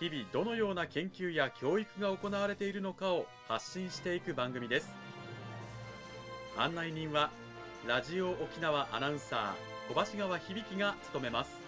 日々どのような研究や教育が行われているのかを発信していく番組です。案内人はラジオ沖縄アナウンサー小橋川響が務めます。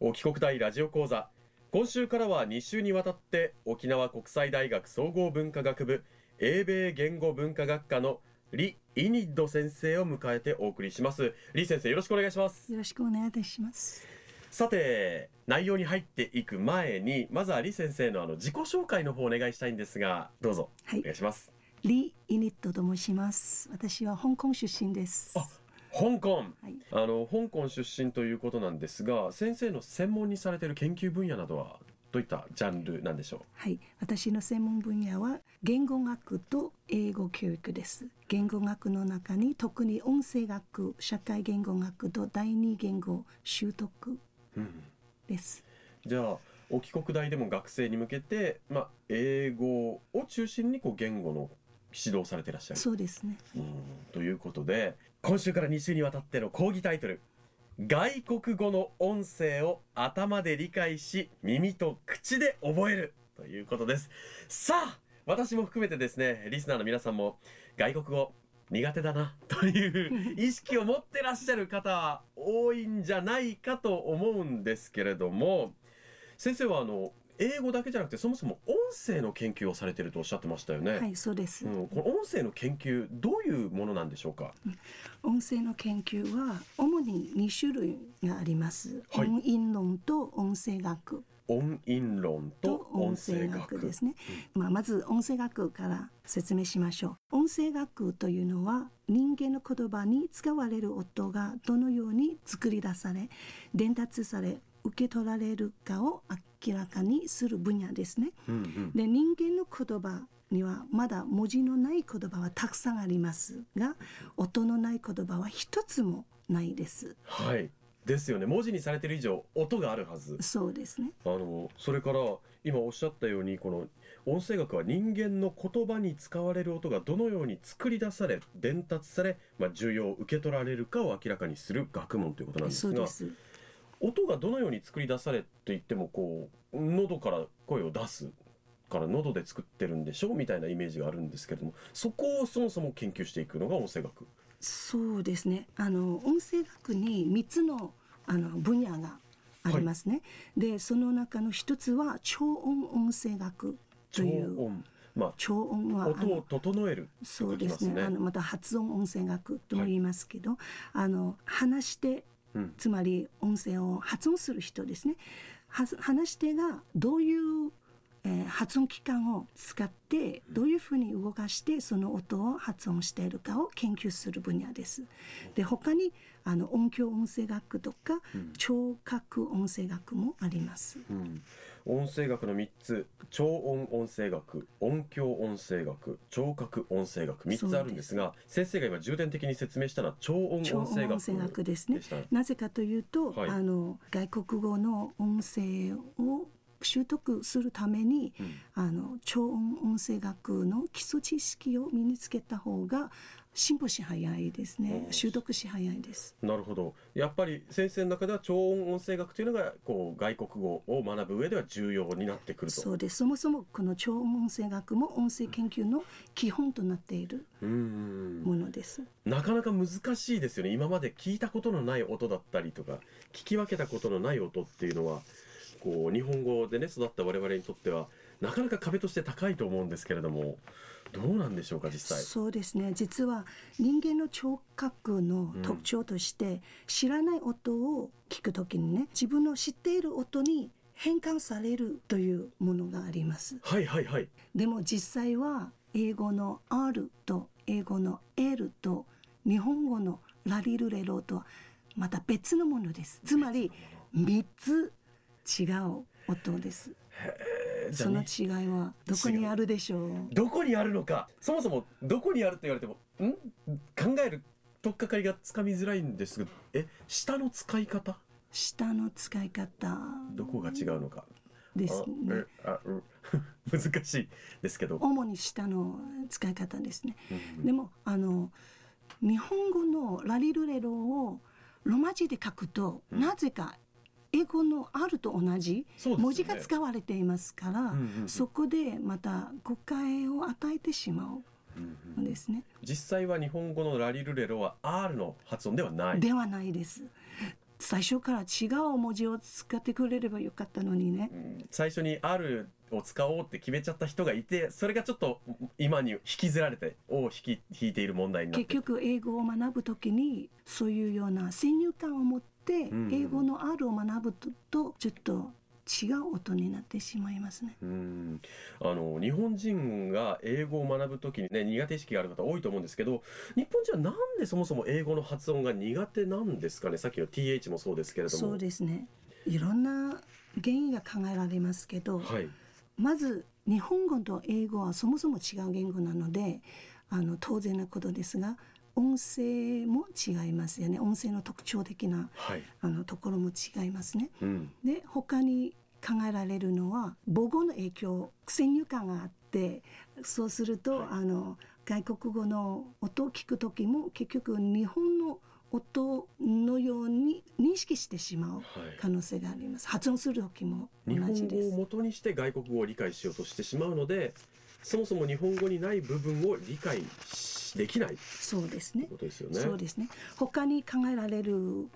沖国大ラジオ講座。今週からは2週にわたって沖縄国際大学総合文化学部英米言語文化学科のリ・イニッド先生を迎えてお送りします。リ先生よろしくお願いします。よろしくお願いいたします。さて内容に入っていく前にまずはリ先生のあの自己紹介の方をお願いしたいんですがどうぞお願いします、リ・イニットと申します。私は香港出身です。あ香港、はい。あの香港出身ということなんですが先生の専門にされている研究分野などは？どういったジャンルなんでしょう？はい。私の専門分野は言語学と英語教育です。言語学の中に特に音声学社会言語学と第二言語習得うん。ですじゃあ沖国大でも学生に向けて、まあ、英語を中心にこう言語の指導されていらっしゃる。そうですね。うん。ということで今週から2週にわたっての講義タイトル「外国語の音声を頭で理解し耳と口で覚える」ということです。さあ私も含めてですねリスナーの皆さんも外国語苦手だなという意識を持ってらっしゃる方多いんじゃないかと思うんですけれども先生はあの英語だけじゃなくてそもそも音声の研究をされてるとおっしゃってましたよね。はいそうです、うん、この音声の研究どういうものなんでしょうか？音声の研究は主に2種類があります、はい。音韻論と音声学。音韻論とと音音声声学学ですね、まあ、まず音声学から説明しましょう。音声学というのは人間の言葉に使われる音がどのように作り出され伝達され受け取られるかを明らかにする分野ですねうんうんで人間の言葉にはまだ文字のない言葉はたくさんありますが音のない言葉は一つもないですはい。ですよね。文字にされてる以上音があるはず。そうですねあのそれから今おっしゃったようにこの音声学は人間の言葉に使われる音がどのように作り出され伝達され、まあ、重要受け取られるかを明らかにする学問ということなんですがそうです音がどのように作り出されって言ってもこう喉から声を出すから喉で作ってるんでしょみたいなイメージがあるんですけれどもそこをそもそも研究していくのが音声学。そうですね。あの音声学に3つのあの分野がありますね、でその中の一つは超音音声学と超いう。音。まあ超音はあ音をの整えるそうですね。あのまた発音音声学とも言いますけど、あの話し手うん。つまり音声を発音する人ですね。は話し手がどういう、えー発音器官を使ってどういうふうに動かしてその音を発音しているかを研究する分野です。で他にあの音響音声学とかうん。聴覚音声学もあります。うん、音声学の3つ。超音音声学音響音声学聴覚音声学3つあるんですが先生が今重点的に説明したのは超音超音声学ですね。なぜかというと、はい。あの外国語の音声を習得するためにうん。あの超音音声学の基礎知識を身につけた方が進歩し早いですね。習得し早いです。なるほど。やっぱり先生の中では超音音声学というのがこう外国語を学ぶ上では重要になってくると。そうです。そもそもこの超音音声学も音声研究の基本となっているうん。ものです。なかなか難しいですよね。今まで聞いたことのない音だったりとか聞き分けたことのない音っていうのはこう日本語でね育った我々にとってはなかなか壁として高いと思うんですけれどもどうなんでしょうか実際。そうですね。実は人間の聴覚の特徴として、知らない音を聞くときにね自分の知っている音に変換されるというものがあります。はいはいはい。でも実際は英語の R と英語の L と日本語のラリルレロとはまた別のものです。つまり3つ違う音です。じゃあその違いはどこにあるでしょう？どこにあるのか。そもそもどこにあると言われてもん？考える取っかかりがつかみづらいんですがえ？下の使い方？下の使い方。どこが違うのか。ですね。難しいですけど、主に下の使い方ですね。うん。でもあの日本語のラリルレロをロマ字で書くと、うん。なぜか英語の R と同じ文字が使われていますから、うんうんうんそこでまた誤解を与えてしまうですね。実際は日本語のラリルレロは R の発音ではないではないです。最初から違う文字を使ってくれればよかったのにね。うん最初に R を使おうって決めちゃった人がいてそれがちょっと今に引きずられて尾を引き引いている問題になって結局英語を学ぶときにそういうような先入観を持ってん。英語の R を学ぶととちょっと違う音になってしまいますね。うん。あの日本人が英語を学ぶときにね苦手意識がある方多いと思うんですけど日本人はなんでそもそも英語の発音が苦手なんですかね？さっきの TH もそうですけれども。そうですね。いろんな原因が考えられますけど、はい。まず日本語と英語はそもそも違う言語なのであの当然なことですが音声も違いますよね。音声の特徴的なはい、あのところも違いますね。うん、で他に考えられるのは母語の影響先入観があってそうすると、はい。あの外国語の音を聞く時も結局日本の音のように認識してしまうはい。可能性があります。発音する時も同日本じです。語を元にして外国語を理解しようとしてしまうのでそもそも日本語にない部分を理解しできない。そうですね。うことですよね。そうですね。他に考えられる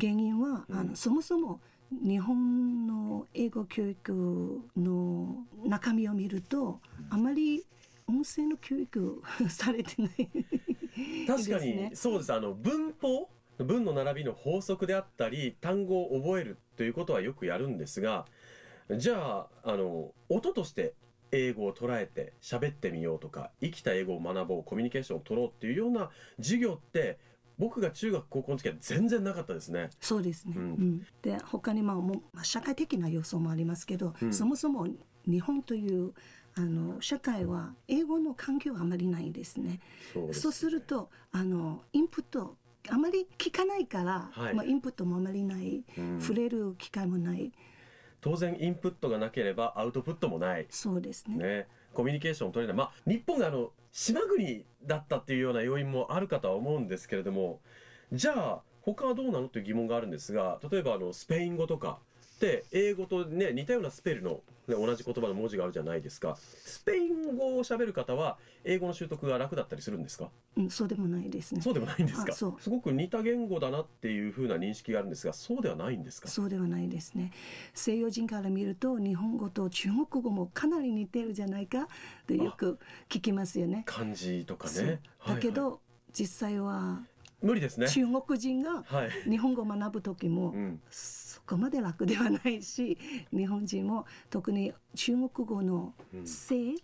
原因は、あうん。のそもそも日本の英語教育の中身を見ると、あまり音声の教育 されてない確かですね。にそうです。あの文法文の並びの法則であったり単語を覚えるということはよくやるんですがじゃああの音として英語を捉えて喋ってみようとか生きた英語を学ぼうコミュニケーションを取ろうっていうような授業って僕が中学高校の時は全然なかったですね。そうですね、ううん。んで他にまあも社会的な要素もありますけど、うん。そもそも日本というあの社会は英語の環境があまりないですね。そうですそうするとあのインプットあまり聞かないから、はい。まあ、インプットもあまりない、うん。触れる機会もない当然インプットがなければアウトプットもない。そうですね。ね、コミュニケーションを取れない、まあ、日本があの島国だったっていうような要因もあるかとは思うんですけれどもじゃあ他はどうなのという疑問があるんですが例えばあのスペイン語とかって英語と、ね、似たようなスペルの、ね、同じ言葉の文字があるじゃないですか。スペイン語を喋る方は英語の習得が楽だったりするんですか？うん、そうでもないですね。そうでもないんですか？あそう。すごく似た言語だなっていうふうな認識があるんですがそうではないんですか？そうではないですね。西洋人から見ると日本語と中国語もかなり似てるじゃないかとよく聞きますよね。漢字とかね。だけど、はいはい。実際は無理ですね中国人がはい、日本語を学ぶ時もうん、そこまで楽ではないし日本人も特に中国語のうん性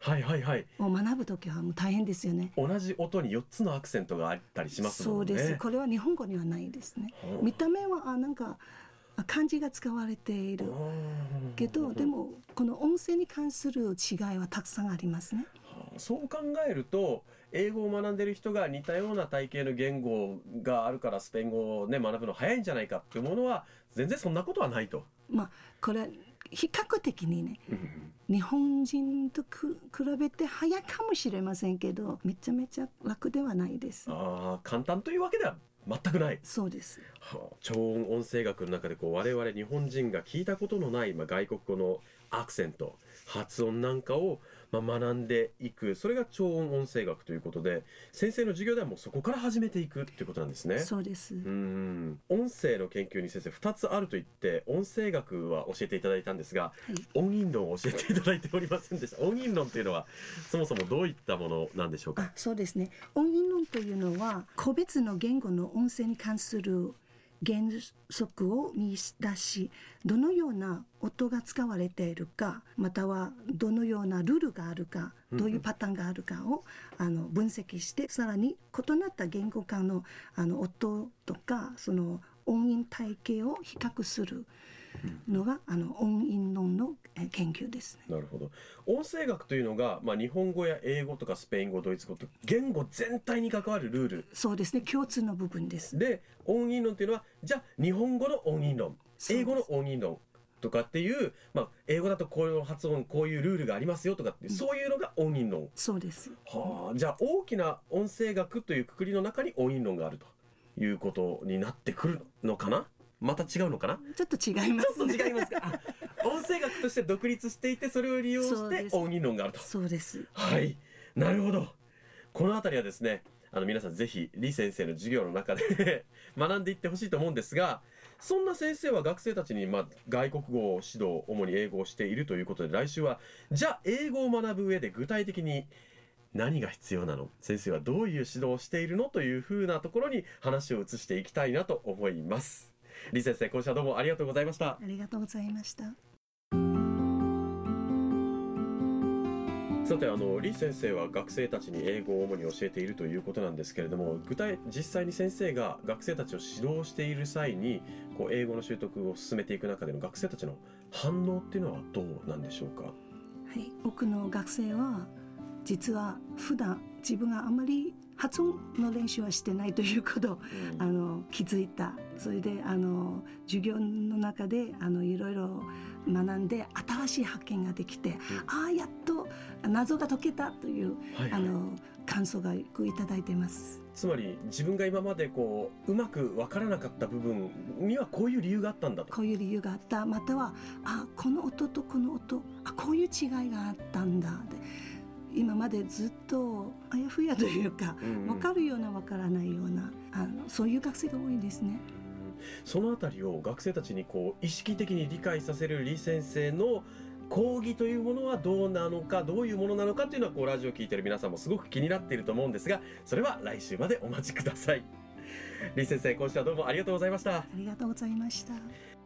はいはいはいを学ぶ時はもう大変ですよね。同じ音に4つのアクセントがあったりしますもね。そうんです。これは日本語にはないですね。はあ見た目はあなんかあ漢字が使われているけど、でもこの音声に関する違いはたくさんありますね。はあそう考えると英語を学んでる人が似たような体系の言語があるからスペイン語をね学ぶの早いんじゃないかっていうものは全然そんなことはないと。まあこれは比較的にね日本人とく比べて早いかもしれませんけどめちゃめちゃ楽ではないです。ああ簡単というわけでは全くない。そうです。はあ超音音声学の中でこう我々日本人が聞いたことのない、まあ、外国語のアクセント発音なんかを、まあ、学んでいくそれが超音音声学ということで先生の授業ではもうそこから始めていくっていうことなんですね。そうです。うん音声の研究に先生2つあると言って音声学は教えていただいたんですがはい。音韻論を教えていただいておりませんでした音韻論っていうのはそもそもどういったものなんでしょうか？あそうですね音韻論というのは個別の言語の音声に関する原則を見出しどのような音が使われているかまたはどのようなルールがあるかどういうパターンがあるかをあの分析してさらに異なった言語間のあの音とかその音韻体系を比較するのが、あの音韻論のえー研究ですね。なるほど。音声学というのが、まあ、日本語や英語とかスペイン語ドイツ語と言語全体に関わるルール。そうですね。共通の部分です。で音韻論というのはじゃあ日本語の音韻論英語の音韻論とかっていう、まあ、英語だとこういう発音こういうルールがありますよとかって、そういうのが音韻論。そうです。はあじゃあ大きな音声学というくくりの中に音韻論があるということになってくるのかな？また違うのかな？ちょっと違います、ちょっと違いますか？あ音声学として独立していてそれを利用して音韻論があると。そうです。はい。なるほど。この辺りはですねあの皆さんぜひ李先生の授業の中で 学んでいってほしいと思うんですがそんな先生は学生たちに、まあ、外国語を指導主に英語をしているということで来週はじゃあ英語を学ぶ上で具体的に何が必要なの？先生はどういう指導をしているのというふうなところに話を移していきたいなと思います。李先生今週はどうもありがとうございました。ありがとうございました。さてあの李先生は学生たちに英語を主に教えているということなんですけれども具体実際に先生が学生たちを指導している際にこう英語の習得を進めていく中での学生たちの反応っていうのはどうなんでしょうか？はい、多くの学生は実は普段自分があまり発音の練習はしてないということをあの気づいた。それであの授業の中であのいろいろ学んで新しい発見ができて、ああやっと謎が解けたという、はい。あの感想がいただいてます。つまり自分が今までこううまく分からなかった部分にはこういう理由があったんだと。こういう理由があった。またはあこの音とこの音。あこういう違いがあったんだ。で今までずっとあやふやというか、うんうん。分かるような分からないようなあのそういう学生が多いですね。その辺りを学生たちにこう意識的に理解させる李先生の講義というものはどうなのかどういうものなのかというのはこうラジオを聞いてる皆さんもすごく気になっていると思うんですがそれは来週までお待ちください李先生今週はどうもありがとうございましたありがとうございました。